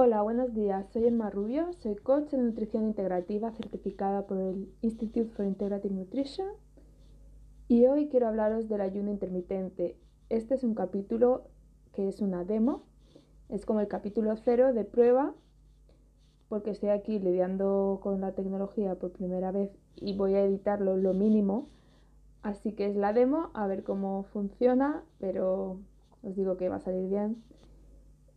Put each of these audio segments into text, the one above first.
Hola, buenos días. Soy Emma Rubio, soy coach de nutrición integrativa certificada por el Institute for Integrative Nutrition y hoy quiero hablaros del ayuno intermitente. Este es un capítulo que es una demo, es como el capítulo cero de prueba porque estoy aquí lidiando con la tecnología por primera vez y voy a editarlo lo mínimo. Así que es la demo, a ver cómo funciona, pero os digo que va a salir bien.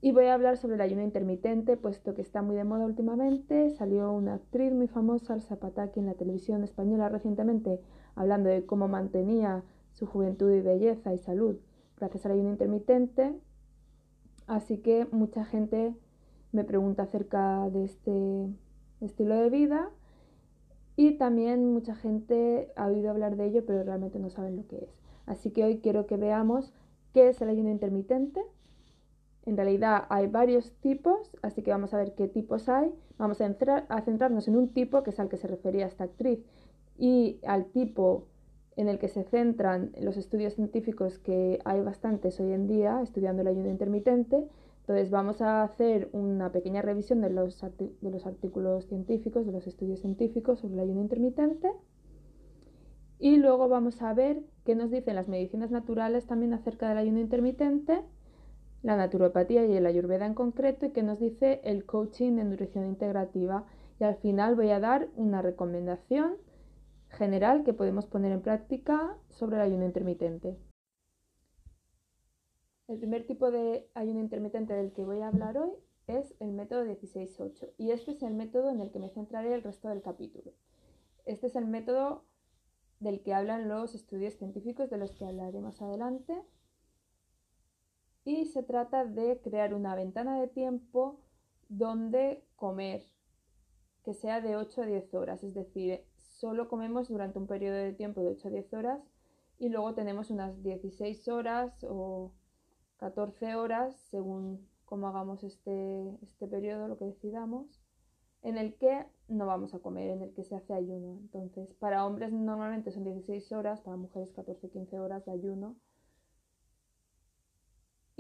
Y voy a hablar sobre el ayuno intermitente, puesto que está muy de moda últimamente. Salió una actriz muy famosa, Alsa Pataki, en la televisión española recientemente, hablando de cómo mantenía su juventud y belleza y salud gracias al ayuno intermitente. Así que mucha gente me pregunta acerca de este estilo de vida y también mucha gente ha oído hablar de ello, pero realmente no saben lo que es. Así que hoy quiero que veamos qué es el ayuno intermitente en realidad hay varios tipos, así que vamos a ver qué tipos hay. Vamos a, centrarnos en un tipo, que es al que se refería esta actriz, y al tipo en el que se centran los estudios científicos, que hay bastantes hoy en día, estudiando el ayuno intermitente. Entonces vamos a hacer una pequeña revisión de los, de los artículos científicos, de los estudios científicos sobre el ayuno intermitente. Y luego vamos a ver qué nos dicen las medicinas naturales también acerca del ayuno intermitente la naturopatía y el ayurveda en concreto y que nos dice el coaching de nutrición integrativa. Y al final voy a dar una recomendación general que podemos poner en práctica sobre el ayuno intermitente. El primer tipo de ayuno intermitente del que voy a hablar hoy es el método 16-8 y este es el método en el que me centraré el resto del capítulo. Este es el método del que hablan los estudios científicos de los que hablaré más adelante y se trata de crear una ventana de tiempo donde comer que sea de 8 a 10 horas, es decir, solo comemos durante un periodo de tiempo de 8 a 10 horas y luego tenemos unas 16 horas o 14 horas, según cómo hagamos este, este periodo, lo que decidamos, en el que no vamos a comer, en el que se hace ayuno. Entonces, para hombres normalmente son 16 horas, para mujeres 14-15 horas de ayuno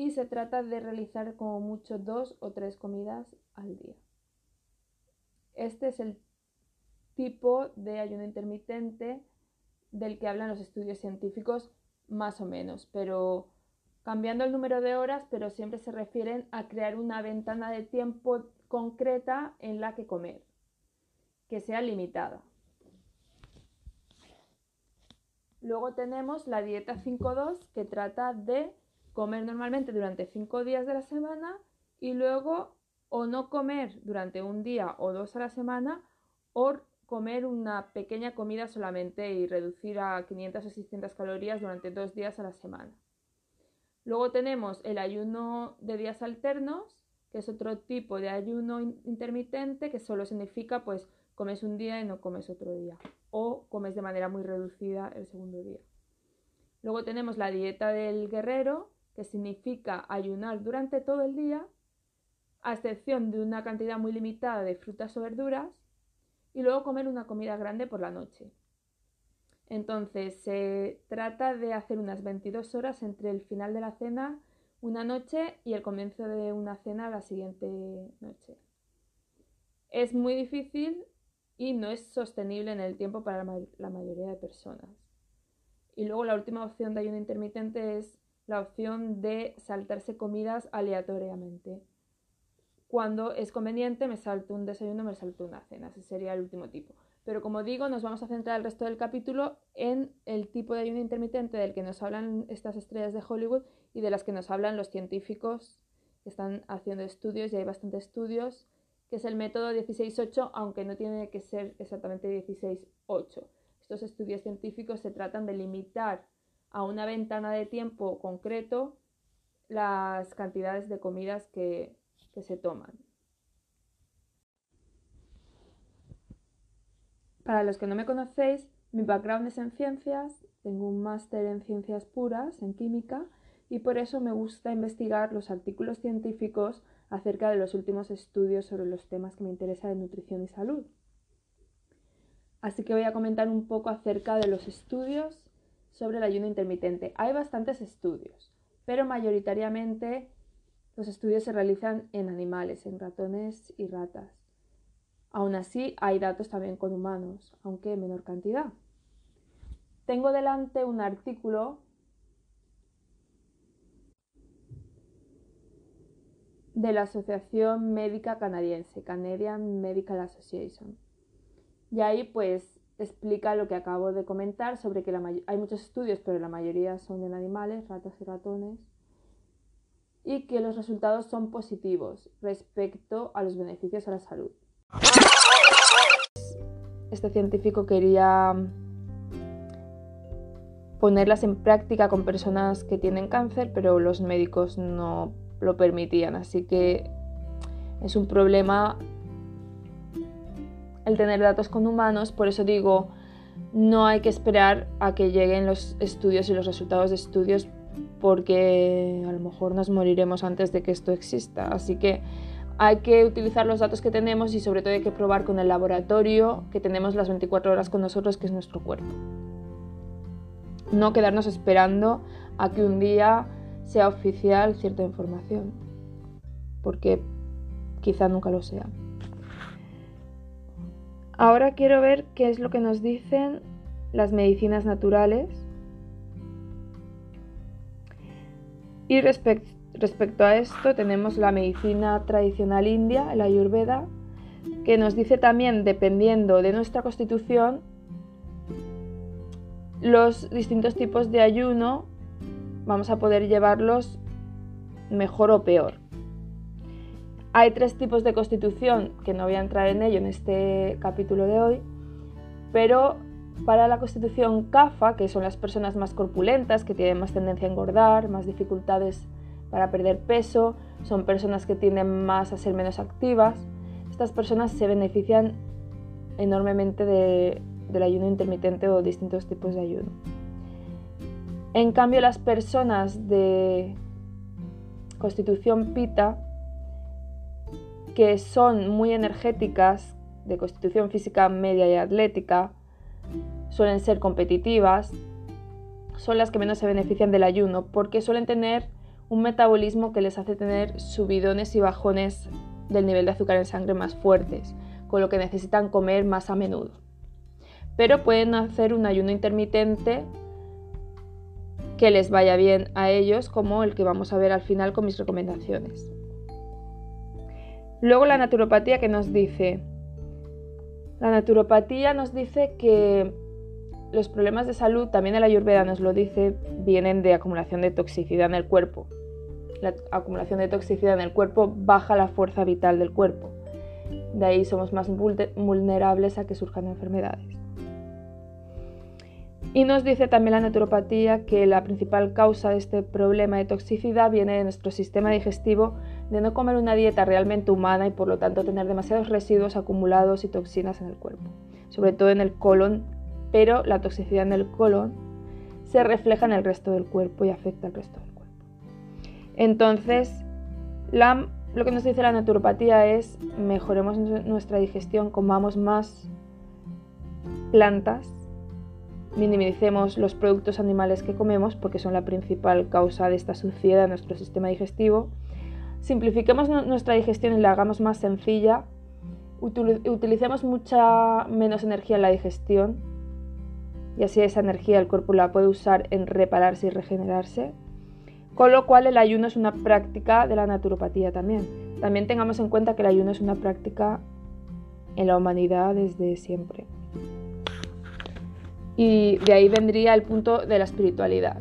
y se trata de realizar como mucho dos o tres comidas al día. Este es el tipo de ayuno intermitente del que hablan los estudios científicos más o menos, pero cambiando el número de horas, pero siempre se refieren a crear una ventana de tiempo concreta en la que comer, que sea limitada. Luego tenemos la dieta 5.2 que trata de comer normalmente durante cinco días de la semana y luego o no comer durante un día o dos a la semana o comer una pequeña comida solamente y reducir a 500 o 600 calorías durante dos días a la semana. Luego tenemos el ayuno de días alternos, que es otro tipo de ayuno intermitente que solo significa pues comes un día y no comes otro día o comes de manera muy reducida el segundo día. Luego tenemos la dieta del guerrero, que significa ayunar durante todo el día, a excepción de una cantidad muy limitada de frutas o verduras, y luego comer una comida grande por la noche. Entonces, se trata de hacer unas 22 horas entre el final de la cena una noche y el comienzo de una cena la siguiente noche. Es muy difícil y no es sostenible en el tiempo para la mayoría de personas. Y luego la última opción de ayuno intermitente es la opción de saltarse comidas aleatoriamente. Cuando es conveniente me salto un desayuno, me salto una cena. Ese sería el último tipo. Pero como digo, nos vamos a centrar el resto del capítulo en el tipo de ayuno intermitente del que nos hablan estas estrellas de Hollywood y de las que nos hablan los científicos que están haciendo estudios, y hay bastantes estudios, que es el método 16-8, aunque no tiene que ser exactamente 16-8. Estos estudios científicos se tratan de limitar a una ventana de tiempo concreto las cantidades de comidas que, se toman. Para los que no me conocéis, mi background es en ciencias, tengo un máster en ciencias puras, en química, y por eso me gusta investigar los artículos científicos acerca de los últimos estudios sobre los temas que me interesan de nutrición y salud. Así que voy a comentar un poco acerca de los estudios sobre el ayuno intermitente. Hay bastantes estudios, pero mayoritariamente Los estudios se realizan en animales, en ratones y ratas. Aún así, hay datos también con humanos, aunque en menor cantidad. Tengo delante un artículo de la Asociación Médica Canadiense, Canadian Medical Association. Y ahí pues explica lo que acabo de comentar sobre que hay muchos estudios, pero la mayoría son en animales, ratas y ratones, y que los resultados son positivos respecto a los beneficios a la salud. Este científico quería ponerlas en práctica con personas que tienen cáncer, pero los médicos no lo permitían, así que es un problema el tener datos con humanos, por eso digo, no hay que esperar a que lleguen los estudios y los resultados de estudios porque a lo mejor nos moriremos antes de que esto exista. Así que hay que utilizar los datos que tenemos y sobre todo hay que probar con el laboratorio que tenemos las 24 horas con nosotros, que es nuestro cuerpo. No quedarnos esperando a que un día sea oficial cierta información, porque quizá nunca lo sea. Ahora quiero ver qué es lo que nos dicen las medicinas naturales. Y respecto a esto tenemos la medicina tradicional india, la ayurveda, que nos dice también, dependiendo de nuestra constitución, los distintos tipos de ayuno vamos a poder llevarlos mejor o peor. Hay tres tipos de constitución, que no voy a entrar en ello en este capítulo de hoy, pero para la constitución CAFA, que son las personas más corpulentas, que tienen más tendencia a engordar, más dificultades para perder peso, son personas que tienden más a ser menos activas, estas personas se benefician enormemente del ayuno intermitente o distintos tipos de ayuno. En cambio, las personas de constitución pita que son muy energéticas, de constitución física media y atlética, suelen ser competitivas, son las que menos se benefician del ayuno porque suelen tener un metabolismo que les hace tener subidones y bajones del nivel de azúcar en sangre más fuertes, con lo que necesitan comer más a menudo. Pero pueden hacer un ayuno intermitente que les vaya bien a ellos, como el que vamos a ver al final con mis recomendaciones. Luego la naturopatía que nos dice, la naturopatía nos dice que los problemas de salud, también el ayurveda nos lo dice, vienen de acumulación de toxicidad en el cuerpo. La acumulación de toxicidad en el cuerpo baja la fuerza vital del cuerpo. De ahí somos más vulnerables a que surjan enfermedades. Y nos dice también la naturopatía que la principal causa de este problema de toxicidad viene de nuestro sistema digestivo de no comer una dieta realmente humana y por lo tanto tener demasiados residuos acumulados y toxinas en el cuerpo, sobre todo en el colon, pero la toxicidad en el colon se refleja en el resto del cuerpo y afecta al resto del cuerpo. Entonces, lo que nos dice la naturopatía es mejoremos nuestra digestión, comamos más plantas minimicemos los productos animales que comemos porque son la principal causa de esta suciedad en nuestro sistema digestivo. Simplifiquemos nuestra digestión y la hagamos más sencilla. Utilicemos mucha menos energía en la digestión y así esa energía el cuerpo la puede usar en repararse y regenerarse. Con lo cual el ayuno es una práctica de la naturopatía también. También tengamos en cuenta que el ayuno es una práctica en la humanidad desde siempre. Y de ahí vendría el punto de la espiritualidad.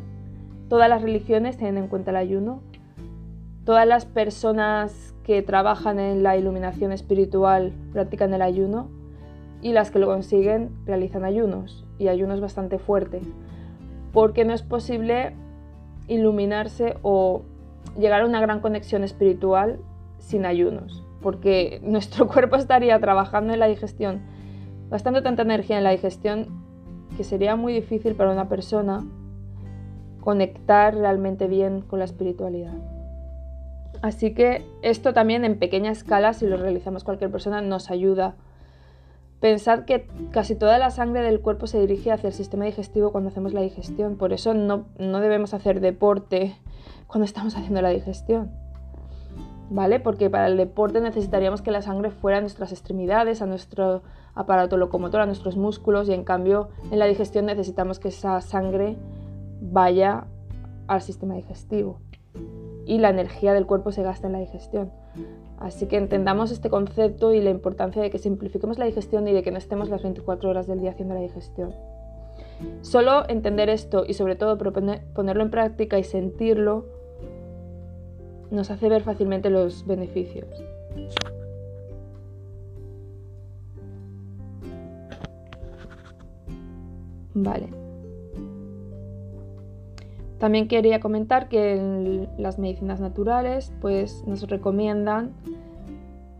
Todas las religiones tienen en cuenta el ayuno. Todas las personas que trabajan en la iluminación espiritual practican el ayuno y las que lo consiguen realizan ayunos y ayunos bastante fuertes. Porque no es posible iluminarse o llegar a una gran conexión espiritual sin ayunos. Porque nuestro cuerpo estaría trabajando en la digestión, gastando tanta energía en la digestión que sería muy difícil para una persona conectar realmente bien con la espiritualidad. Así que esto también en pequeña escala, si lo realizamos cualquier persona, nos ayuda. Pensad que casi toda la sangre del cuerpo se dirige hacia el sistema digestivo cuando hacemos la digestión, por eso no, no debemos hacer deporte cuando estamos haciendo la digestión. ¿vale? Porque para el deporte necesitaríamos que la sangre fuera a nuestras extremidades, a nuestro aparato locomotor, a nuestros músculos y en cambio en la digestión necesitamos que esa sangre vaya al sistema digestivo y la energía del cuerpo se gasta en la digestión. Así que entendamos este concepto y la importancia de que simplifiquemos la digestión y de que no estemos las 24 horas del día haciendo la digestión. Solo entender esto y sobre todo ponerlo en práctica y sentirlo nos hace ver fácilmente los beneficios. Vale. También quería comentar que en las medicinas naturales pues nos recomiendan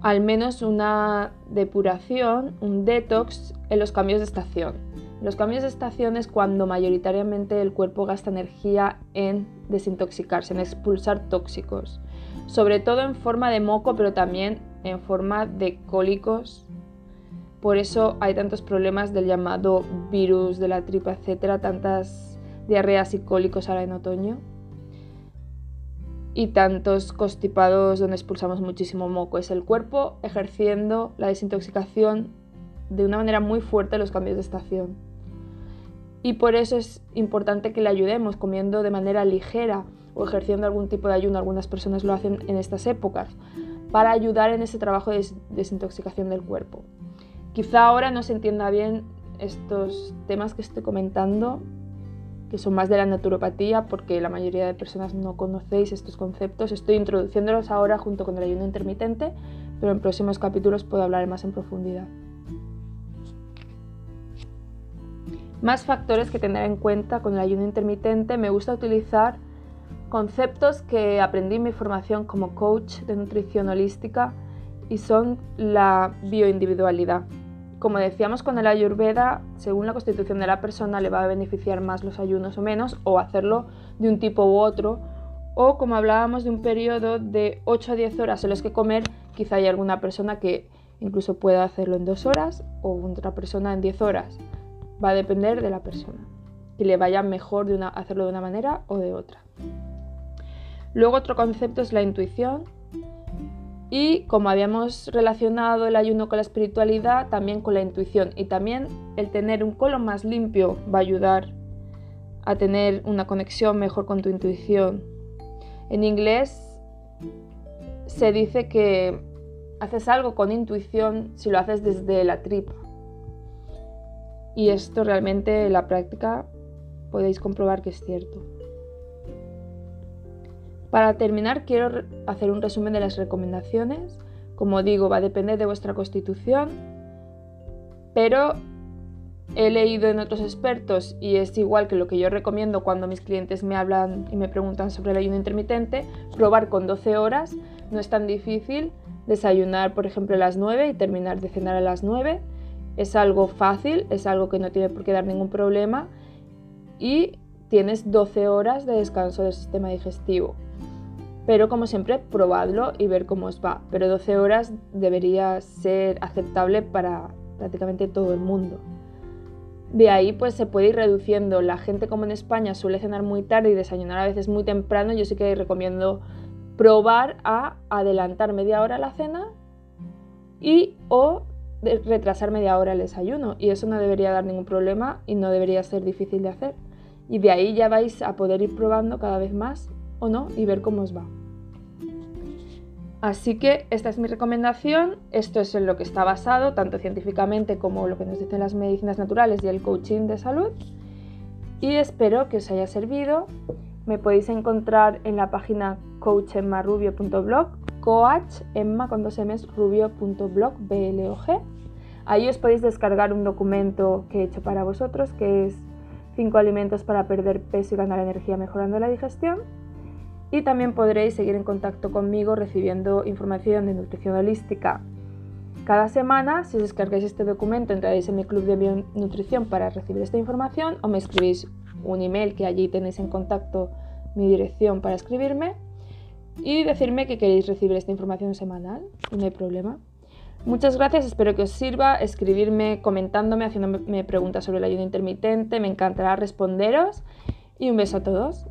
al menos una depuración, un detox en los cambios de estación. Los cambios de estación es cuando mayoritariamente el cuerpo gasta energía en desintoxicarse, en expulsar tóxicos, sobre todo en forma de moco, pero también en forma de cólicos. Por eso hay tantos problemas del llamado virus de la tripa, etcétera, tantas diarreas y cólicos ahora en otoño y tantos constipados donde expulsamos muchísimo moco. Es el cuerpo ejerciendo la desintoxicación de una manera muy fuerte los cambios de estación y por eso es importante que le ayudemos comiendo de manera ligera o ejerciendo algún tipo de ayuno. Algunas personas lo hacen en estas épocas para ayudar en ese trabajo de desintoxicación del cuerpo. Quizá ahora no se entienda bien estos temas que estoy comentando, que son más de la naturopatía, porque la mayoría de personas no conocéis estos conceptos. Estoy introduciéndolos ahora junto con el ayuno intermitente, pero en próximos capítulos puedo hablar más en profundidad. Más factores que tener en cuenta con el ayuno intermitente. Me gusta utilizar conceptos que aprendí en mi formación como coach de nutrición holística y son la bioindividualidad. Como decíamos con el ayurveda, según la constitución de la persona le va a beneficiar más los ayunos o menos, o hacerlo de un tipo u otro, o como hablábamos de un periodo de 8 a 10 horas en los que comer, quizá hay alguna persona que incluso pueda hacerlo en 2 horas o otra persona en 10 horas va a depender de la persona y le vaya mejor de una, hacerlo de una manera o de otra. Luego otro concepto es la intuición y como habíamos relacionado el ayuno con la espiritualidad, también con la intuición y también el tener un colon más limpio va a ayudar a tener una conexión mejor con tu intuición. En inglés se dice que haces algo con intuición si lo haces desde la tripa. Y esto realmente en la práctica podéis comprobar que es cierto. Para terminar, quiero hacer un resumen de las recomendaciones. Como digo, va a depender de vuestra constitución, pero he leído en otros expertos y es igual que lo que yo recomiendo cuando mis clientes me hablan y me preguntan sobre el ayuno intermitente, probar con 12 horas. No es tan difícil desayunar, por ejemplo, a las 9 y terminar de cenar a las 9 es algo fácil, es algo que no tiene por qué dar ningún problema y tienes 12 horas de descanso del sistema digestivo. Pero como siempre, probadlo y ver cómo os va. Pero 12 horas debería ser aceptable para prácticamente todo el mundo. De ahí pues se puede ir reduciendo. La gente como en España suele cenar muy tarde y desayunar a veces muy temprano, yo sí que recomiendo probar a adelantar media hora la cena y o retrasar media hora el desayuno y eso no debería dar ningún problema y no debería ser difícil de hacer. Y de ahí ya vais a poder ir probando cada vez más o no y ver cómo os va. Así que esta es mi recomendación, esto es en lo que está basado, tanto científicamente como lo que nos dicen las medicinas naturales y el coaching de salud. Y espero que os haya servido. Me podéis encontrar en la página coachemmarubio.blog coach emma con dos m's blog ahí os podéis descargar un documento que he hecho para vosotros que es 5 alimentos para perder peso y ganar energía mejorando la digestión y también podréis seguir en contacto conmigo recibiendo información de nutrición holística cada semana, si os descargáis este documento, entraréis en mi club de bionutrición para recibir esta información o me escribís un email que allí tenéis en contacto mi dirección para escribirme y decirme que queréis recibir esta información semanal no hay problema. Muchas gracias, espero que os sirva escribirme comentándome, haciéndome preguntas sobre el ayuno intermitente, me encantará responderos y un beso a todos.